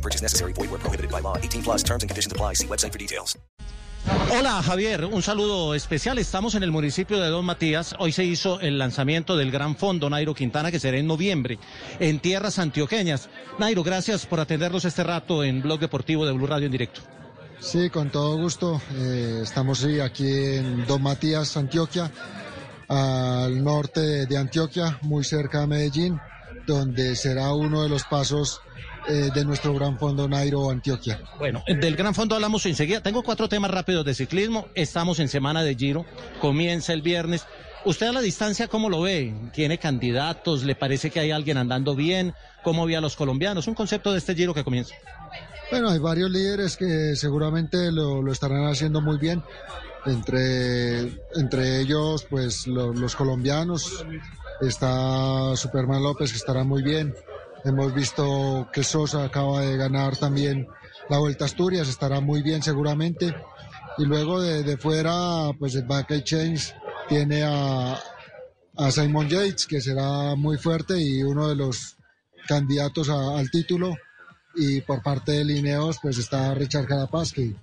No purchase necessary. Void where prohibited by law. 18 plus terms and conditions apply. See website for details. Hola Javier, un saludo especial. Estamos en el municipio de Don Matías. Hoy se hizo el lanzamiento del Gran Fondo Nairo Quintana que será en noviembre en tierras antioqueñas. Nairo, gracias por atendernos este rato en Blog Deportivo de Blue Radio en directo. Sí, con todo gusto. Eh, estamos sí, aquí en Don Matías, Antioquia, al norte de Antioquia, muy cerca de Medellín, donde será uno de los pasos eh, de nuestro Gran Fondo Nairo Antioquia. Bueno, del Gran Fondo hablamos enseguida. Tengo cuatro temas rápidos de ciclismo. Estamos en semana de Giro. Comienza el viernes. ¿Usted a la distancia cómo lo ve? ¿Tiene candidatos? ¿Le parece que hay alguien andando bien? ¿Cómo ve a los colombianos? Un concepto de este Giro que comienza. Bueno, hay varios líderes que seguramente lo, lo estarán haciendo muy bien. Entre, entre ellos, pues lo- los colombianos. Está Superman López, que estará muy bien. Hemos visto que Sosa acaba de ganar también la Vuelta a Asturias, estará muy bien seguramente. Y luego de, fuera, pues el Back Chains tiene a, a Simon Yates, que será muy fuerte y uno de los candidatos a- al título. Y por parte de Lineos, pues está Richard Carapaz, que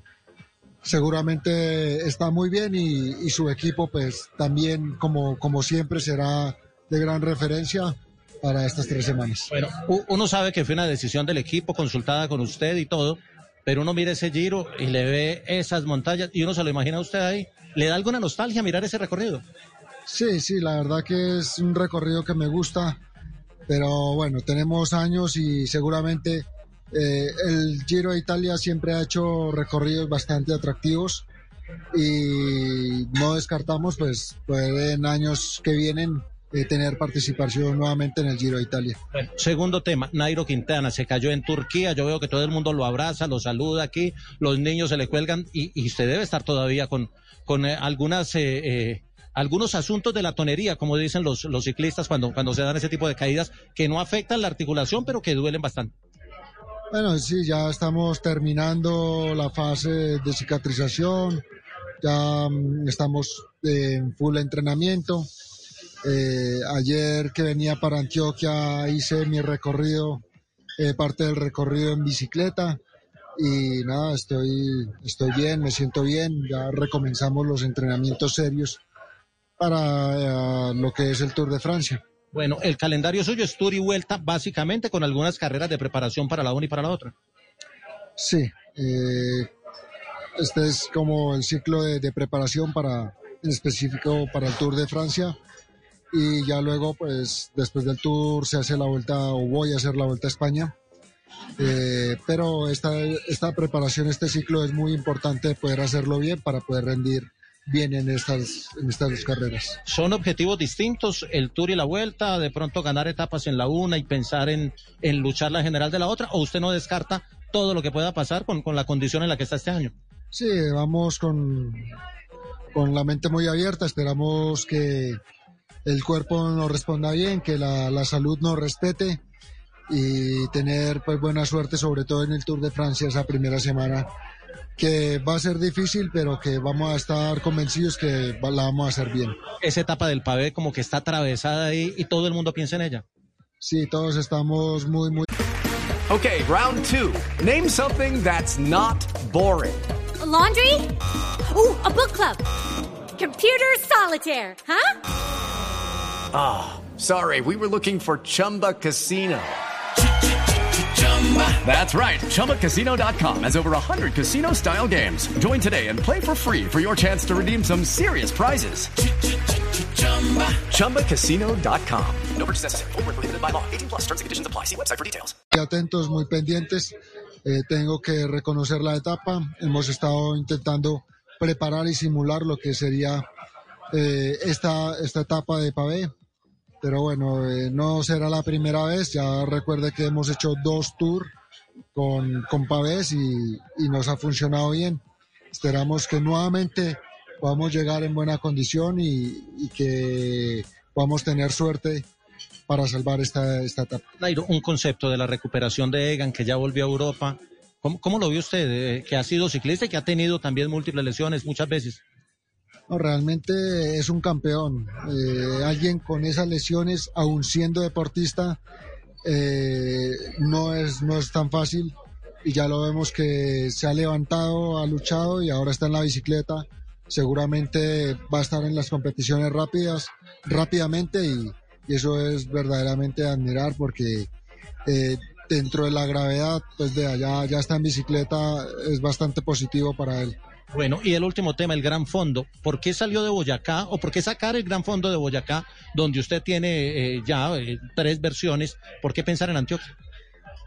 seguramente está muy bien y, y su equipo, pues también, como, como siempre, será de gran referencia para estas tres semanas. Bueno, uno sabe que fue una decisión del equipo consultada con usted y todo, pero uno mira ese Giro y le ve esas montañas y uno se lo imagina a usted ahí. ¿Le da alguna nostalgia mirar ese recorrido? Sí, sí, la verdad que es un recorrido que me gusta, pero bueno, tenemos años y seguramente eh, el Giro de Italia siempre ha hecho recorridos bastante atractivos y no descartamos, pues, puede en años que vienen eh, tener participación nuevamente en el Giro de Italia. Bueno, segundo tema, Nairo Quintana se cayó en Turquía, yo veo que todo el mundo lo abraza, lo saluda aquí, los niños se le cuelgan y, y usted debe estar todavía con, con eh, algunas... eh, eh, algunos asuntos de la tonería, como dicen los, los ciclistas cuando, cuando se dan ese tipo de caídas, que no afectan la articulación, pero que duelen bastante. Bueno, sí, ya estamos terminando la fase de cicatrización, ya mm, estamos en full entrenamiento. Eh, ayer que venía para Antioquia hice mi recorrido, eh, parte del recorrido en bicicleta y nada, estoy, estoy bien, me siento bien, ya recomenzamos los entrenamientos serios para eh, lo que es el Tour de Francia. Bueno, el calendario suyo es tour y vuelta, básicamente con algunas carreras de preparación para la una y para la otra. Sí, eh, este es como el ciclo de, de preparación para, en específico para el Tour de Francia. Y ya luego, pues después del Tour se hace la vuelta o voy a hacer la vuelta a España. Eh, pero esta, esta preparación, este ciclo es muy importante poder hacerlo bien para poder rendir bien en estas, en estas dos carreras. Son objetivos distintos, el tour y la vuelta, de pronto ganar etapas en la una y pensar en, en luchar la general de la otra, o usted no descarta todo lo que pueda pasar con, con la condición en la que está este año. Sí, vamos con, con la mente muy abierta, esperamos que el cuerpo nos responda bien, que la, la salud nos respete y tener pues buena suerte, sobre todo en el Tour de Francia esa primera semana, que va a ser difícil, pero que vamos a estar convencidos que va- la vamos a hacer bien. Esa etapa del pavé como que está atravesada ahí y todo el mundo piensa en ella. Sí, todos estamos muy, muy Okay, round two. Name something that's not boring. A laundry? Ooh, a book club. Computer solitaire, huh? Sorry, we were looking for Chumba Casino. That's right. ChumbaCasino.com has over 100 casino style games. Join today and play for free for your chance to redeem some serious prizes. ChumbaCasino.com. No purchase necessary. Where prohibited by law. 18 plus terms and conditions apply. See website for details. atentos, muy pendientes. Eh, tengo que reconocer la etapa. Hemos estado intentando preparar y simular lo que sería eh, esta, esta etapa de pavé. Pero bueno, eh, no será la primera vez. Ya recuerde que hemos hecho dos tours con, con pavés y, y nos ha funcionado bien. esperamos que nuevamente podamos llegar en buena condición y, que podamos tener suerte para salvar esta, esta etapa. Nairo, un concepto de la recuperación de Egan que ya volvió a Europa. ¿Cómo, cómo lo vio usted? Eh, que ha sido ciclista y que ha tenido también múltiples lesiones muchas veces. No, realmente es un campeón. Eh, alguien con esas lesiones, aún siendo deportista, eh, no, es, no es tan fácil. Y ya lo vemos que se ha levantado, ha luchado y ahora está en la bicicleta. Seguramente va a estar en las competiciones rápidas, rápidamente y, eso es verdaderamente de admirar porque eh, dentro de la gravedad, pues de allá ya está en bicicleta, es bastante positivo para él. Bueno, y el último tema, el Gran Fondo. ¿Por qué salió de Boyacá o por qué sacar el Gran Fondo de Boyacá, donde usted tiene eh, ya eh, tres versiones? ¿Por qué pensar en Antioquia?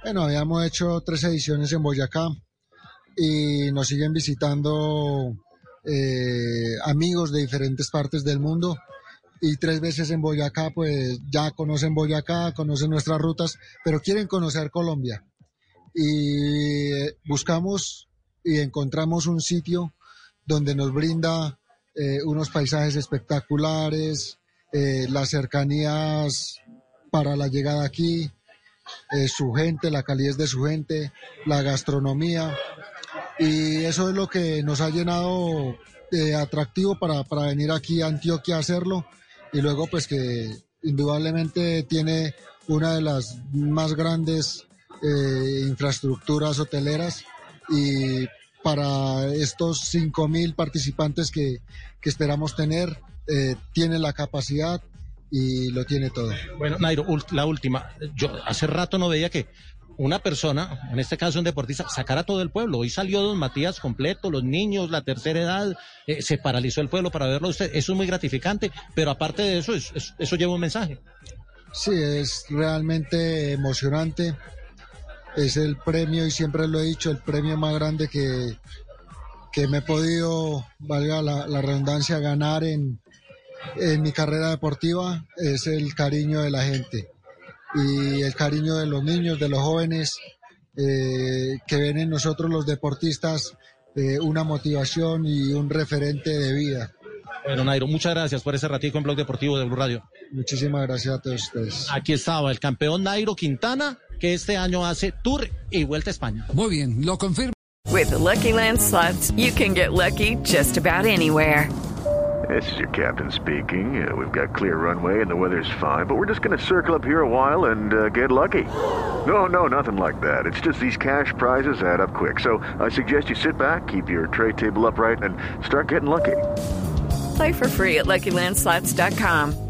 Bueno, habíamos hecho tres ediciones en Boyacá y nos siguen visitando eh, amigos de diferentes partes del mundo y tres veces en Boyacá, pues ya conocen Boyacá, conocen nuestras rutas, pero quieren conocer Colombia. Y eh, buscamos y encontramos un sitio donde nos brinda eh, unos paisajes espectaculares, eh, las cercanías para la llegada aquí, eh, su gente, la calidez de su gente, la gastronomía. Y eso es lo que nos ha llenado de atractivo para, para venir aquí a Antioquia a hacerlo. Y luego pues que indudablemente tiene una de las más grandes infraestructuras hoteleras y para estos 5.000 participantes que, que esperamos tener, eh, tiene la capacidad y lo tiene todo. Bueno, Nairo, la última. Yo hace rato no veía que una persona, en este caso un deportista, sacara todo el pueblo. Hoy salió Don Matías completo, los niños, la tercera edad, eh, se paralizó el pueblo para verlo a usted. Eso es muy gratificante, pero aparte de eso, es- es- eso lleva un mensaje. Sí, es realmente emocionante. Es el premio, y siempre lo he dicho, el premio más grande que, que me he podido, valga la, redundancia, ganar en, en mi carrera deportiva. Es el cariño de la gente y el cariño de los niños, de los jóvenes, eh, que ven en nosotros los deportistas eh, una motivación y un referente de vida. Bueno, Nairo, muchas gracias por ese ratico en Blog Deportivo de Blue Radio. Muchísimas gracias a todos ustedes. Aquí estaba el campeón Nairo Quintana, que este año hace Tour y Vuelta a España. Muy bien, lo confirmo. With the Lucky Land slots, you can get lucky just about anywhere. This is your captain speaking. Uh, we've got clear runway and the weather's fine, but we're just going to circle up here a while and uh, get lucky. No, no, nothing like that. It's just these cash prizes add up quick. So I suggest you sit back, keep your tray table upright, and start getting lucky. Play for free at LuckyLandSlots.com.